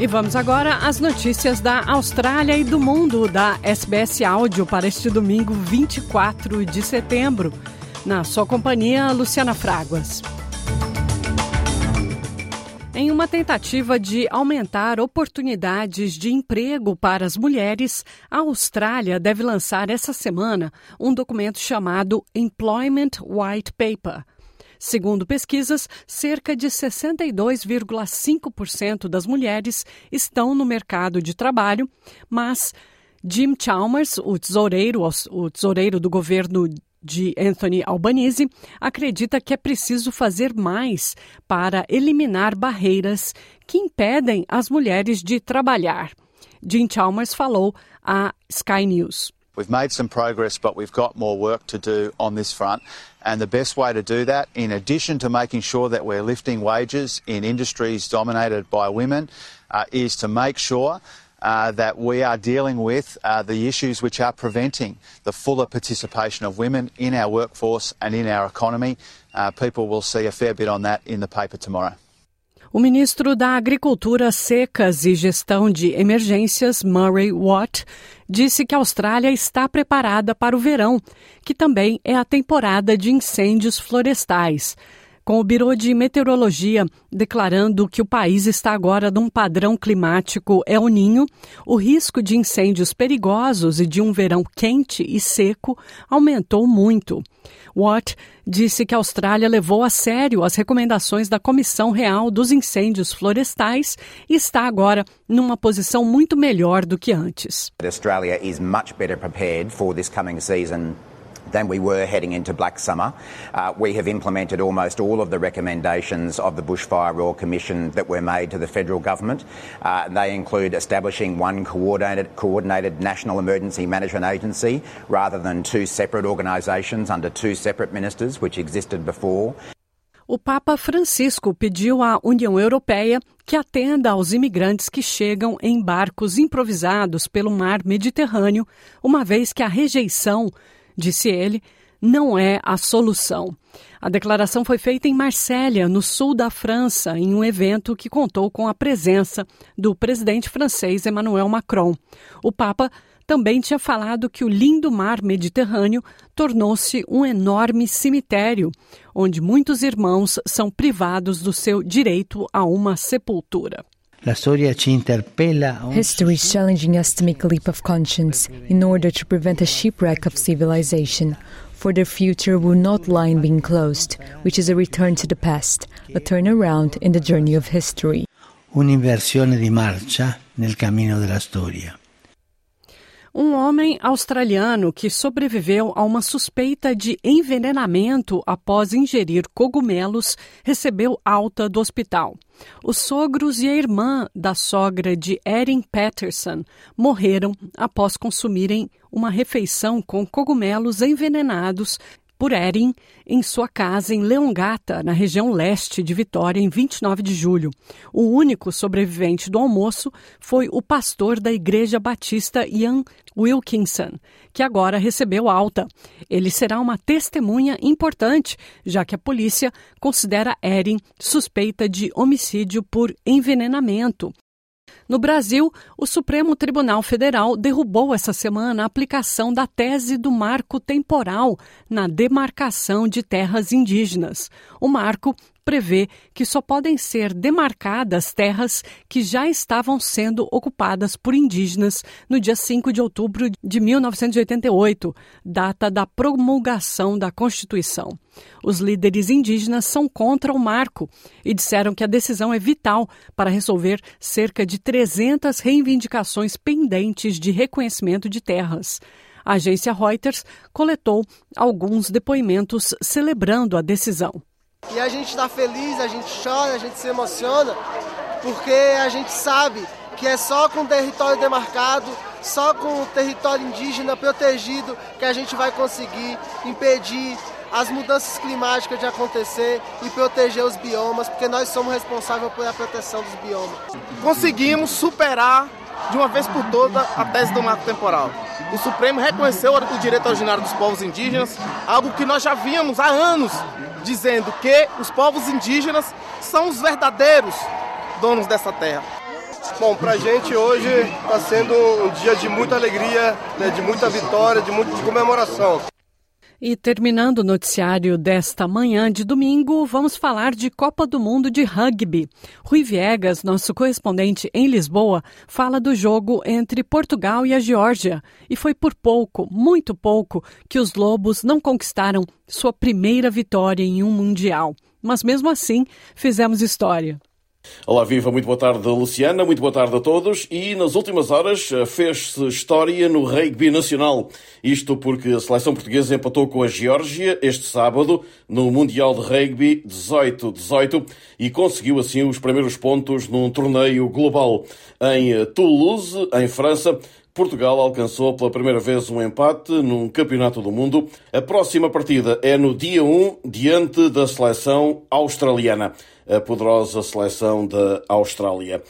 E vamos agora às notícias da Austrália e do mundo da SBS Áudio para este domingo 24 de setembro. Na sua companhia, Luciana Fraguas. Em uma tentativa de aumentar oportunidades de emprego para as mulheres, a Austrália deve lançar essa semana um documento chamado Employment White Paper. Segundo pesquisas, cerca de 62,5% das mulheres estão no mercado de trabalho, mas Jim Chalmers, o tesoureiro, o tesoureiro do governo de Anthony Albanese, acredita que é preciso fazer mais para eliminar barreiras que impedem as mulheres de trabalhar. Jim Chalmers falou à Sky News. We've made some progress, but we've got more work to do on this front. And the best way to do that, in addition to making sure that we're lifting wages in industries dominated by women, uh, is to make sure uh, that we are dealing with uh, the issues which are preventing the fuller participation of women in our workforce and in our economy. Uh, people will see a fair bit on that in the paper tomorrow. O ministro da Agricultura, Secas e Gestão de Emergências, Murray Watt, disse que a Austrália está preparada para o verão, que também é a temporada de incêndios florestais com o Biro de Meteorologia declarando que o país está agora num padrão climático El Ninho, o risco de incêndios perigosos e de um verão quente e seco aumentou muito. Watt disse que a Austrália levou a sério as recomendações da Comissão Real dos Incêndios Florestais e está agora numa posição muito melhor do que antes. Australia is much better prepared for this coming season than we were heading into Black Summer. Uh, we have implemented almost all of the recommendations of the Bushfire Royal Commission that were made to the federal government. Uh, they include establishing one coordinated, coordinated national emergency management agency rather than two separate organisations under two separate ministers, which existed before. O Papa Francisco pediu à União Europeia que atenda aos imigrantes que chegam em barcos improvisados pelo mar Mediterrâneo, uma vez que a rejeição disse ele, não é a solução. A declaração foi feita em Marsella, no sul da França, em um evento que contou com a presença do presidente francês Emmanuel Macron. O Papa também tinha falado que o lindo mar Mediterrâneo tornou-se um enorme cemitério, onde muitos irmãos são privados do seu direito a uma sepultura. History is challenging us to make a leap of conscience in order to prevent a shipwreck of civilization. For the future will not lie in being closed, which is a return to the past, a turnaround in the journey of history. Un'inversione di marcia nel cammino della storia. Um homem australiano que sobreviveu a uma suspeita de envenenamento após ingerir cogumelos recebeu alta do hospital. Os sogros e a irmã da sogra de Erin Patterson morreram após consumirem uma refeição com cogumelos envenenados por Erin em sua casa em Leongata, na região leste de Vitória, em 29 de julho. O único sobrevivente do almoço foi o pastor da Igreja Batista Ian Wilkinson, que agora recebeu alta. Ele será uma testemunha importante, já que a polícia considera Erin suspeita de homicídio por envenenamento. No Brasil, o Supremo Tribunal Federal derrubou essa semana a aplicação da tese do marco temporal na demarcação de terras indígenas. O marco prevê que só podem ser demarcadas terras que já estavam sendo ocupadas por indígenas no dia 5 de outubro de 1988, data da promulgação da Constituição. Os líderes indígenas são contra o marco e disseram que a decisão é vital para resolver cerca de 300 reivindicações pendentes de reconhecimento de terras. A agência Reuters coletou alguns depoimentos celebrando a decisão. E a gente está feliz, a gente chora, a gente se emociona, porque a gente sabe que é só com território demarcado, só com o território indígena protegido que a gente vai conseguir impedir as mudanças climáticas de acontecer e proteger os biomas, porque nós somos responsáveis pela proteção dos biomas. Conseguimos superar de uma vez por todas a tese do marco temporal. O Supremo reconheceu o direito originário dos povos indígenas, algo que nós já víamos há anos dizendo que os povos indígenas são os verdadeiros donos dessa terra. Bom, para a gente hoje está sendo um dia de muita alegria, né, de muita vitória, de muita comemoração. E terminando o noticiário desta manhã de domingo, vamos falar de Copa do Mundo de Rugby. Rui Viegas, nosso correspondente em Lisboa, fala do jogo entre Portugal e a Geórgia. E foi por pouco, muito pouco, que os Lobos não conquistaram sua primeira vitória em um Mundial. Mas mesmo assim, fizemos história. Olá, viva, muito boa tarde, Luciana, muito boa tarde a todos. E nas últimas horas eh, fez-se história no rugby nacional. Isto porque a seleção portuguesa empatou com a Geórgia este sábado no Mundial de Rugby 18-18 e conseguiu assim os primeiros pontos num torneio global. Em eh, Toulouse, em França, Portugal alcançou pela primeira vez um empate num campeonato do mundo. A próxima partida é no dia 1, diante da seleção australiana a poderosa seleção da Austrália.